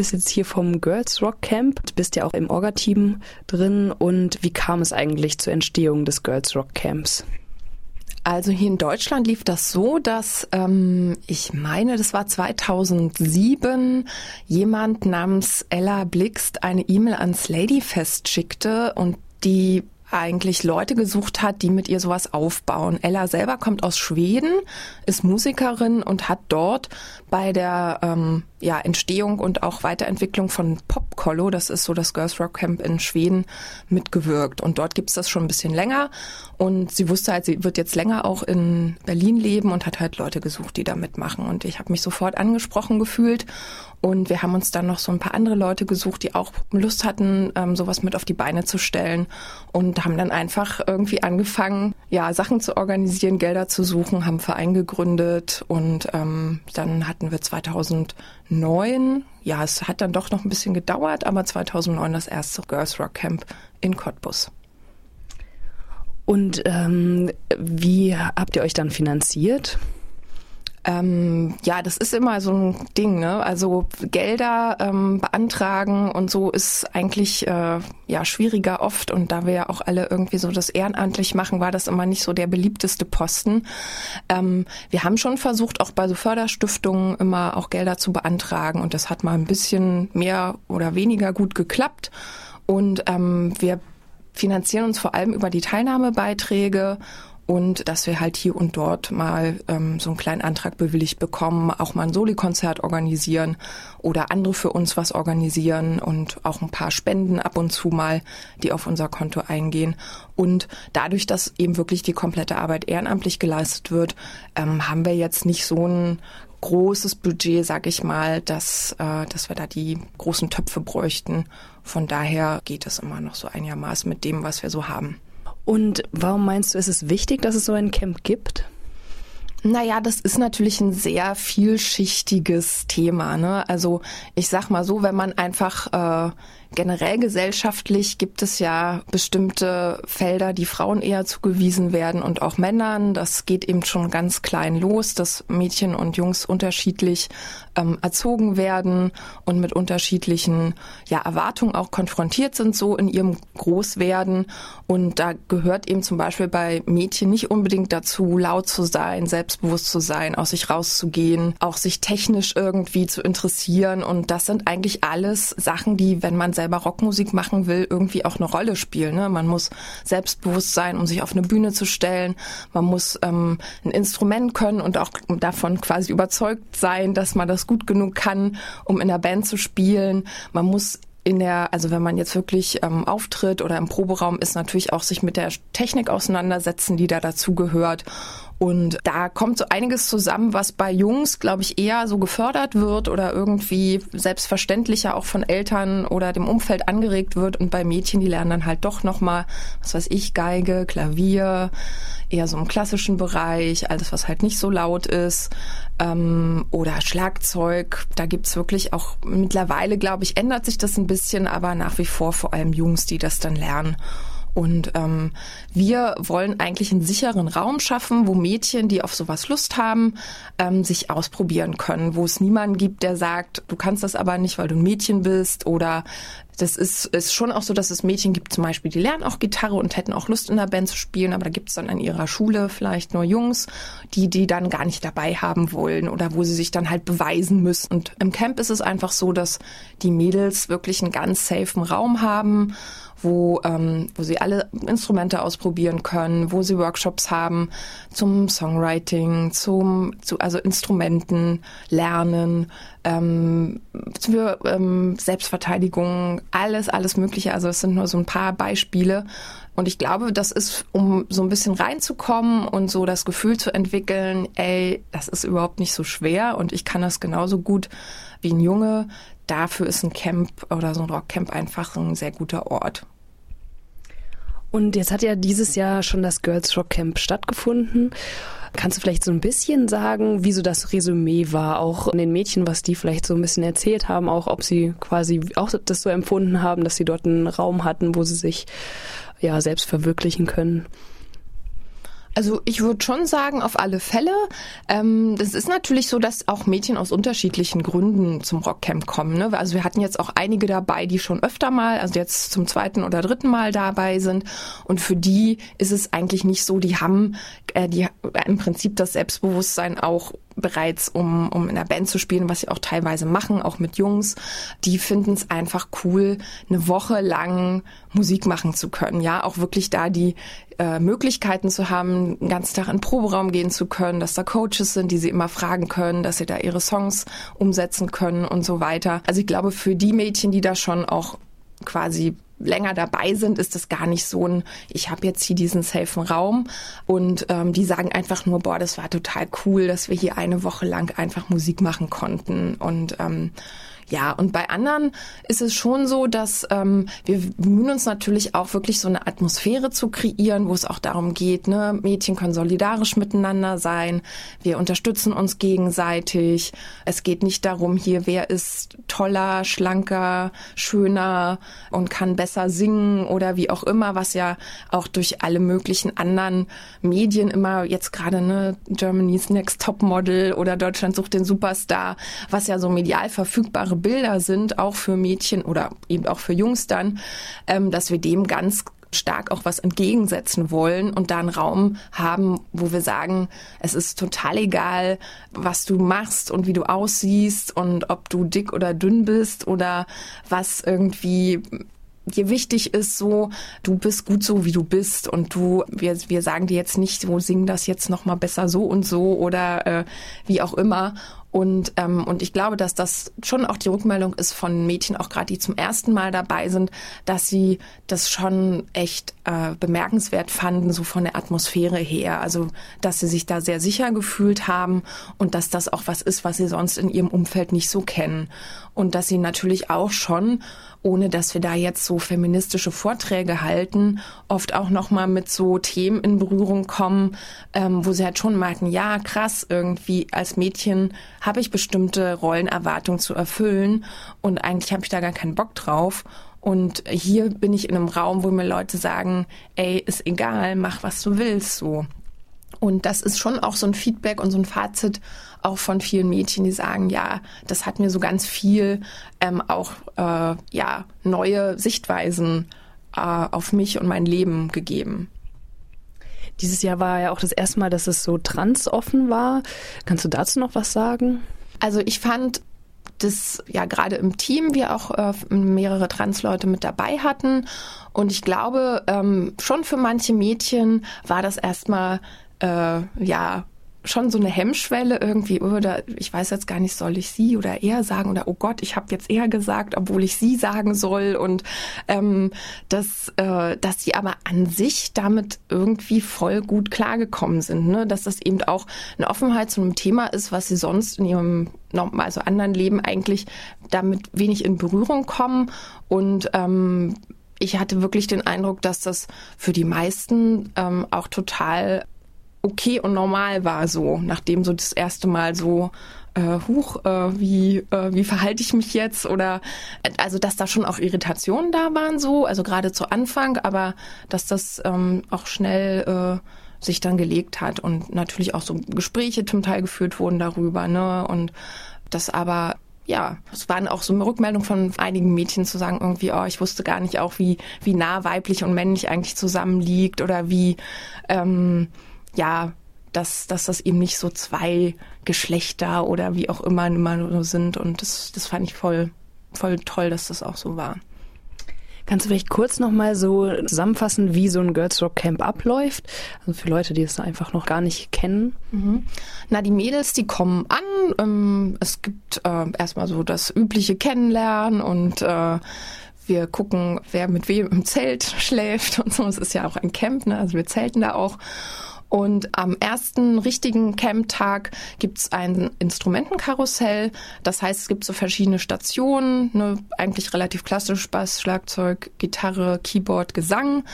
bist jetzt hier vom Girls Rock Camp, du bist ja auch im Orga-Team drin. Und wie kam es eigentlich zur Entstehung des Girls Rock Camps? Also hier in Deutschland lief das so, dass ähm, ich meine, das war 2007, jemand namens Ella Blixt eine E-Mail ans Ladyfest schickte und die eigentlich Leute gesucht hat, die mit ihr sowas aufbauen. Ella selber kommt aus Schweden, ist Musikerin und hat dort bei der ähm, ja, Entstehung und auch Weiterentwicklung von Popkollo, das ist so das Girls Rock Camp in Schweden, mitgewirkt. Und dort gibt's das schon ein bisschen länger. Und sie wusste halt, sie wird jetzt länger auch in Berlin leben und hat halt Leute gesucht, die da mitmachen. Und ich habe mich sofort angesprochen gefühlt. Und wir haben uns dann noch so ein paar andere Leute gesucht, die auch Lust hatten, ähm, sowas mit auf die Beine zu stellen. Und haben dann einfach irgendwie angefangen, ja, Sachen zu organisieren, Gelder zu suchen, haben Verein gegründet. Und ähm, dann hatten wir 2000 2009, ja, es hat dann doch noch ein bisschen gedauert, aber 2009 das erste Girls Rock Camp in Cottbus. Und ähm, wie habt ihr euch dann finanziert? Ähm, ja, das ist immer so ein Ding, ne? Also Gelder ähm, beantragen und so ist eigentlich äh, ja schwieriger oft. Und da wir ja auch alle irgendwie so das ehrenamtlich machen, war das immer nicht so der beliebteste Posten. Ähm, wir haben schon versucht, auch bei so Förderstiftungen immer auch Gelder zu beantragen und das hat mal ein bisschen mehr oder weniger gut geklappt. Und ähm, wir finanzieren uns vor allem über die Teilnahmebeiträge und dass wir halt hier und dort mal ähm, so einen kleinen Antrag bewilligt bekommen, auch mal ein Soli-Konzert organisieren oder andere für uns was organisieren und auch ein paar Spenden ab und zu mal, die auf unser Konto eingehen. Und dadurch, dass eben wirklich die komplette Arbeit ehrenamtlich geleistet wird, ähm, haben wir jetzt nicht so ein großes Budget, sag ich mal, dass, äh, dass wir da die großen Töpfe bräuchten. Von daher geht es immer noch so einigermaßen mit dem, was wir so haben. Und warum meinst du, ist es wichtig, dass es so ein Camp gibt? Naja, das ist natürlich ein sehr vielschichtiges Thema. Ne? Also ich sag mal so, wenn man einfach äh, generell gesellschaftlich gibt es ja bestimmte Felder, die Frauen eher zugewiesen werden und auch Männern. Das geht eben schon ganz klein los, dass Mädchen und Jungs unterschiedlich ähm, erzogen werden und mit unterschiedlichen ja, Erwartungen auch konfrontiert sind, so in ihrem Großwerden. Und da gehört eben zum Beispiel bei Mädchen nicht unbedingt dazu, laut zu sein, selbstbewusst zu sein, aus sich rauszugehen, auch sich technisch irgendwie zu interessieren. Und das sind eigentlich alles Sachen, die, wenn man selber Rockmusik machen will, irgendwie auch eine Rolle spielen. Ne? Man muss selbstbewusst sein, um sich auf eine Bühne zu stellen. Man muss ähm, ein Instrument können und auch davon quasi überzeugt sein, dass man das gut genug kann, um in der Band zu spielen. Man muss in der, also wenn man jetzt wirklich ähm, auftritt oder im Proberaum ist, natürlich auch sich mit der Technik auseinandersetzen, die da dazu gehört. Und da kommt so einiges zusammen, was bei Jungs, glaube ich, eher so gefördert wird oder irgendwie selbstverständlicher auch von Eltern oder dem Umfeld angeregt wird. Und bei Mädchen, die lernen dann halt doch nochmal, was weiß ich, Geige, Klavier, eher so im klassischen Bereich, alles, was halt nicht so laut ist. Ähm, oder Schlagzeug. Da gibt's wirklich auch mittlerweile, glaube ich, ändert sich das ein bisschen, aber nach wie vor vor allem Jungs, die das dann lernen. Und ähm, wir wollen eigentlich einen sicheren Raum schaffen, wo Mädchen, die auf sowas Lust haben, ähm, sich ausprobieren können, wo es niemanden gibt, der sagt, du kannst das aber nicht, weil du ein Mädchen bist. Oder das ist, ist schon auch so, dass es Mädchen gibt, zum Beispiel, die lernen auch Gitarre und hätten auch Lust in der Band zu spielen, aber da gibt es dann an ihrer Schule vielleicht nur Jungs, die die dann gar nicht dabei haben wollen oder wo sie sich dann halt beweisen müssen. Und im Camp ist es einfach so, dass die Mädels wirklich einen ganz safen Raum haben wo, ähm, wo sie alle Instrumente ausprobieren können, wo sie Workshops haben zum Songwriting, zum, zu, also Instrumenten lernen, ähm, für ähm, Selbstverteidigung, alles, alles Mögliche. Also es sind nur so ein paar Beispiele. Und ich glaube, das ist, um so ein bisschen reinzukommen und so das Gefühl zu entwickeln, ey, das ist überhaupt nicht so schwer und ich kann das genauso gut wie ein Junge, dafür ist ein Camp oder so ein Rockcamp einfach ein sehr guter Ort. Und jetzt hat ja dieses Jahr schon das Girls Rock Camp stattgefunden. Kannst du vielleicht so ein bisschen sagen, wie so das Resümee war, auch an den Mädchen, was die vielleicht so ein bisschen erzählt haben, auch ob sie quasi auch das so empfunden haben, dass sie dort einen Raum hatten, wo sie sich ja selbst verwirklichen können? Also ich würde schon sagen, auf alle Fälle. Ähm, das ist natürlich so, dass auch Mädchen aus unterschiedlichen Gründen zum Rockcamp kommen. Ne? Also wir hatten jetzt auch einige dabei, die schon öfter mal, also jetzt zum zweiten oder dritten Mal dabei sind. Und für die ist es eigentlich nicht so, die haben äh, die im Prinzip das Selbstbewusstsein auch bereits, um, um in der Band zu spielen, was sie auch teilweise machen, auch mit Jungs. Die finden es einfach cool, eine Woche lang Musik machen zu können. Ja, auch wirklich da die äh, Möglichkeiten zu haben, den ganzen Tag in den Proberaum gehen zu können, dass da Coaches sind, die sie immer fragen können, dass sie da ihre Songs umsetzen können und so weiter. Also ich glaube, für die Mädchen, die da schon auch quasi länger dabei sind, ist das gar nicht so ein, ich habe jetzt hier diesen safen Raum. Und ähm, die sagen einfach nur, boah, das war total cool, dass wir hier eine Woche lang einfach Musik machen konnten. Und ähm, ja, und bei anderen ist es schon so, dass ähm, wir bemühen uns natürlich auch wirklich so eine Atmosphäre zu kreieren, wo es auch darum geht, ne, Mädchen können solidarisch miteinander sein, wir unterstützen uns gegenseitig. Es geht nicht darum, hier wer ist toller, schlanker, schöner und kann besser singen oder wie auch immer, was ja auch durch alle möglichen anderen Medien immer jetzt gerade ne Germany's Next Top Model oder Deutschland sucht den Superstar, was ja so medial verfügbare Bilder sind, auch für Mädchen oder eben auch für Jungs dann, ähm, dass wir dem ganz stark auch was entgegensetzen wollen und da einen Raum haben, wo wir sagen, es ist total egal, was du machst und wie du aussiehst und ob du dick oder dünn bist oder was irgendwie dir wichtig ist, so, du bist gut so, wie du bist und du, wir, wir sagen dir jetzt nicht, wo singen das jetzt nochmal besser so und so oder äh, wie auch immer. Und, ähm, und ich glaube, dass das schon auch die Rückmeldung ist von Mädchen, auch gerade die zum ersten Mal dabei sind, dass sie das schon echt äh, bemerkenswert fanden, so von der Atmosphäre her. Also, dass sie sich da sehr sicher gefühlt haben und dass das auch was ist, was sie sonst in ihrem Umfeld nicht so kennen. Und dass sie natürlich auch schon ohne dass wir da jetzt so feministische Vorträge halten, oft auch nochmal mit so Themen in Berührung kommen, ähm, wo sie halt schon merken, ja, krass, irgendwie als Mädchen habe ich bestimmte Rollenerwartungen zu erfüllen und eigentlich habe ich da gar keinen Bock drauf. Und hier bin ich in einem Raum, wo mir Leute sagen, ey, ist egal, mach was du willst, so. Und das ist schon auch so ein Feedback und so ein Fazit auch von vielen Mädchen, die sagen, ja, das hat mir so ganz viel ähm, auch äh, ja neue Sichtweisen äh, auf mich und mein Leben gegeben. Dieses Jahr war ja auch das erste Mal, dass es so transoffen war. Kannst du dazu noch was sagen? Also ich fand dass ja gerade im Team wir auch äh, mehrere Transleute mit dabei hatten. Und ich glaube, ähm, schon für manche Mädchen war das erstmal äh, ja schon so eine Hemmschwelle irgendwie, oder ich weiß jetzt gar nicht, soll ich sie oder er sagen oder oh Gott, ich habe jetzt er gesagt, obwohl ich sie sagen soll und ähm, dass, äh, dass sie aber an sich damit irgendwie voll gut klargekommen sind, ne? dass das eben auch eine Offenheit zu einem Thema ist, was sie sonst in ihrem also anderen Leben eigentlich damit wenig in Berührung kommen und ähm, ich hatte wirklich den Eindruck, dass das für die meisten ähm, auch total okay und normal war so, nachdem so das erste Mal so äh, huch, äh, wie, äh, wie verhalte ich mich jetzt? Oder also dass da schon auch Irritationen da waren so, also gerade zu Anfang, aber dass das ähm, auch schnell äh, sich dann gelegt hat und natürlich auch so Gespräche zum Teil geführt wurden darüber, ne? Und das aber ja, es waren auch so Rückmeldungen von einigen Mädchen zu sagen irgendwie, oh, ich wusste gar nicht auch, wie, wie nah weiblich und männlich eigentlich zusammenliegt oder wie, ähm, ja, dass, dass das eben nicht so zwei Geschlechter oder wie auch immer immer nur sind. Und das, das fand ich voll, voll toll, dass das auch so war. Kannst du vielleicht kurz nochmal so zusammenfassen, wie so ein Girls Rock Camp abläuft? Also für Leute, die es einfach noch gar nicht kennen. Mhm. Na, die Mädels, die kommen an. Ähm, es gibt äh, erstmal so das übliche Kennenlernen und äh, wir gucken, wer mit wem im Zelt schläft und so. Es ist ja auch ein Camp, ne? Also wir zelten da auch. Und am ersten richtigen Camp-Tag gibt's ein Instrumentenkarussell. Das heißt, es gibt so verschiedene Stationen, ne, eigentlich relativ klassisch Bass, Schlagzeug, Gitarre, Keyboard, Gesang,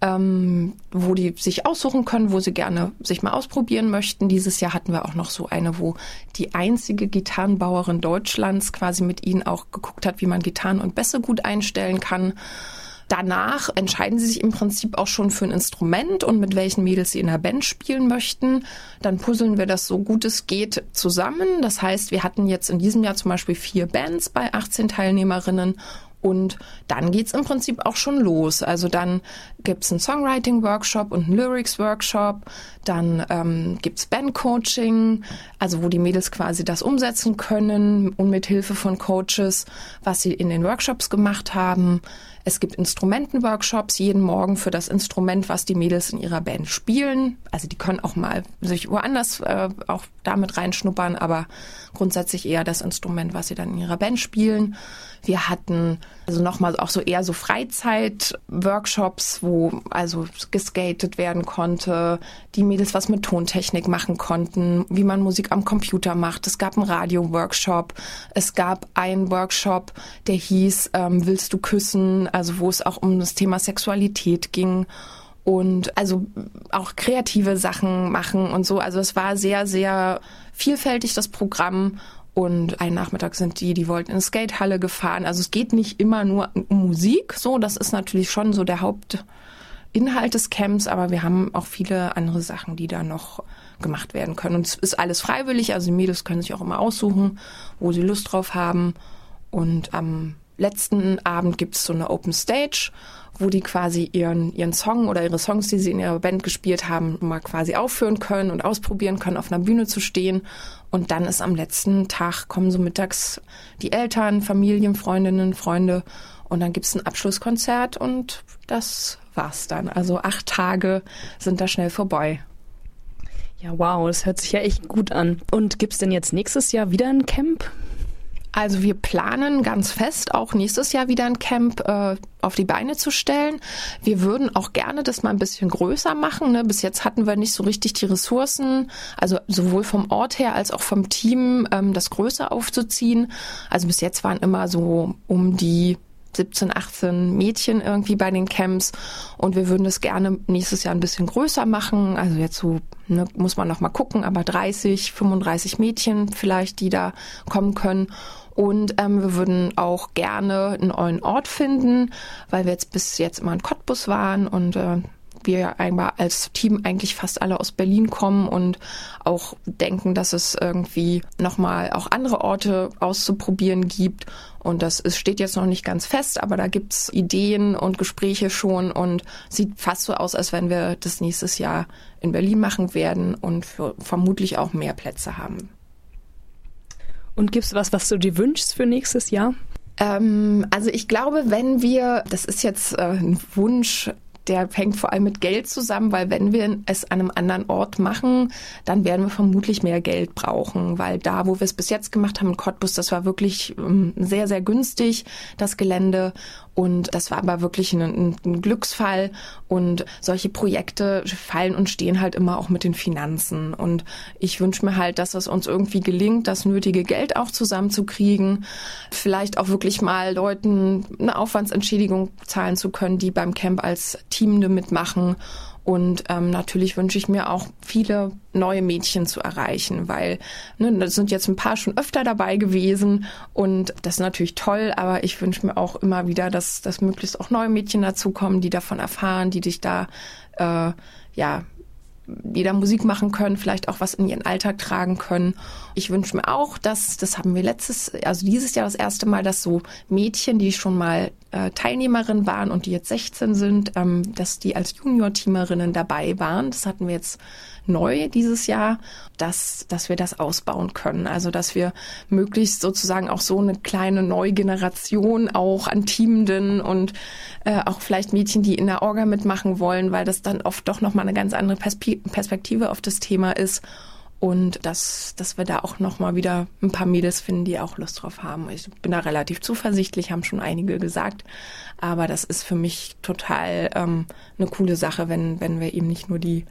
ähm, wo die sich aussuchen können, wo sie gerne sich mal ausprobieren möchten. Dieses Jahr hatten wir auch noch so eine, wo die einzige Gitarrenbauerin Deutschlands quasi mit ihnen auch geguckt hat, wie man Gitarren und Bässe gut einstellen kann. Danach entscheiden sie sich im Prinzip auch schon für ein Instrument und mit welchen Mädels sie in der Band spielen möchten. Dann puzzeln wir das so gut es geht zusammen. Das heißt, wir hatten jetzt in diesem Jahr zum Beispiel vier Bands bei 18 Teilnehmerinnen und dann geht's im Prinzip auch schon los. Also dann gibt's einen Songwriting-Workshop und einen Lyrics-Workshop. Dann ähm, gibt's Band-Coaching, also wo die Mädels quasi das umsetzen können und mit Hilfe von Coaches, was sie in den Workshops gemacht haben. Es gibt Instrumentenworkshops jeden Morgen für das Instrument, was die Mädels in ihrer Band spielen. Also die können auch mal sich woanders äh, auch damit reinschnuppern, aber grundsätzlich eher das Instrument, was sie dann in ihrer Band spielen. Wir hatten also nochmal auch so eher so Freizeit-Workshops, wo also geskatet werden konnte, die Mädels was mit Tontechnik machen konnten, wie man Musik am Computer macht. Es gab einen Radio-Workshop. Es gab einen Workshop, der hieß ähm, Willst du küssen? Also wo es auch um das Thema Sexualität ging und also auch kreative Sachen machen und so. Also es war sehr, sehr vielfältig das Programm und einen Nachmittag sind die, die wollten in eine Skatehalle gefahren. Also es geht nicht immer nur um Musik, so, das ist natürlich schon so der Hauptinhalt des Camps, aber wir haben auch viele andere Sachen, die da noch gemacht werden können. Und es ist alles freiwillig, also die Mädels können sich auch immer aussuchen, wo sie Lust drauf haben. Und am letzten Abend gibt es so eine Open Stage, wo die quasi ihren, ihren Song oder ihre Songs, die sie in ihrer Band gespielt haben, mal quasi aufführen können und ausprobieren können, auf einer Bühne zu stehen. Und dann ist am letzten Tag, kommen so mittags die Eltern, Familien, Freundinnen, Freunde und dann gibt's ein Abschlusskonzert und das war's dann. Also acht Tage sind da schnell vorbei. Ja, wow, das hört sich ja echt gut an. Und gibt's denn jetzt nächstes Jahr wieder ein Camp? Also wir planen ganz fest, auch nächstes Jahr wieder ein Camp äh, auf die Beine zu stellen. Wir würden auch gerne das mal ein bisschen größer machen. Ne? Bis jetzt hatten wir nicht so richtig die Ressourcen, also sowohl vom Ort her als auch vom Team, ähm, das größer aufzuziehen. Also bis jetzt waren immer so um die 17, 18 Mädchen irgendwie bei den Camps und wir würden das gerne nächstes Jahr ein bisschen größer machen. Also jetzt so ne, muss man noch mal gucken, aber 30, 35 Mädchen vielleicht, die da kommen können. Und ähm, wir würden auch gerne einen neuen Ort finden, weil wir jetzt bis jetzt immer in Cottbus waren und äh, wir als Team eigentlich fast alle aus Berlin kommen und auch denken, dass es irgendwie nochmal auch andere Orte auszuprobieren gibt. Und das ist, steht jetzt noch nicht ganz fest, aber da gibt's Ideen und Gespräche schon und sieht fast so aus, als wenn wir das nächstes Jahr in Berlin machen werden und vermutlich auch mehr Plätze haben. Und gibt es was, was du dir wünschst für nächstes Jahr? Ähm, also ich glaube, wenn wir, das ist jetzt äh, ein Wunsch, der hängt vor allem mit Geld zusammen, weil wenn wir es an einem anderen Ort machen, dann werden wir vermutlich mehr Geld brauchen, weil da, wo wir es bis jetzt gemacht haben in Cottbus, das war wirklich ähm, sehr, sehr günstig, das Gelände. Und das war aber wirklich ein, ein, Glücksfall. Und solche Projekte fallen und stehen halt immer auch mit den Finanzen. Und ich wünsche mir halt, dass es uns irgendwie gelingt, das nötige Geld auch zusammenzukriegen. Vielleicht auch wirklich mal Leuten eine Aufwandsentschädigung zahlen zu können, die beim Camp als Teamende mitmachen und ähm, natürlich wünsche ich mir auch viele neue Mädchen zu erreichen, weil ne, da sind jetzt ein paar schon öfter dabei gewesen und das ist natürlich toll, aber ich wünsche mir auch immer wieder, dass, dass möglichst auch neue Mädchen dazukommen, die davon erfahren, die dich da äh, ja die da Musik machen können, vielleicht auch was in ihren Alltag tragen können. Ich wünsche mir auch, dass, das haben wir letztes, also dieses Jahr das erste Mal, dass so Mädchen, die schon mal äh, Teilnehmerin waren und die jetzt 16 sind, ähm, dass die als Junior-Teamerinnen dabei waren. Das hatten wir jetzt neu dieses Jahr, dass, dass wir das ausbauen können. Also, dass wir möglichst sozusagen auch so eine kleine neue Generation auch an Teamenden und äh, auch vielleicht Mädchen, die in der Orga mitmachen wollen, weil das dann oft doch nochmal eine ganz andere Perspektive auf das Thema ist und dass, dass wir da auch nochmal wieder ein paar Mädels finden, die auch Lust drauf haben. Ich bin da relativ zuversichtlich, haben schon einige gesagt, aber das ist für mich total ähm, eine coole Sache, wenn, wenn wir eben nicht nur die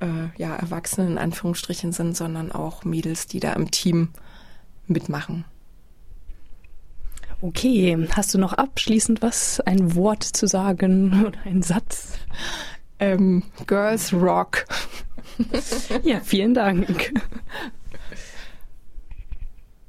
äh, ja, Erwachsenen in Anführungsstrichen sind, sondern auch Mädels, die da im Team mitmachen. Okay, hast du noch abschließend was, ein Wort zu sagen oder ein Satz? Ähm, Girls Rock. ja, vielen Dank.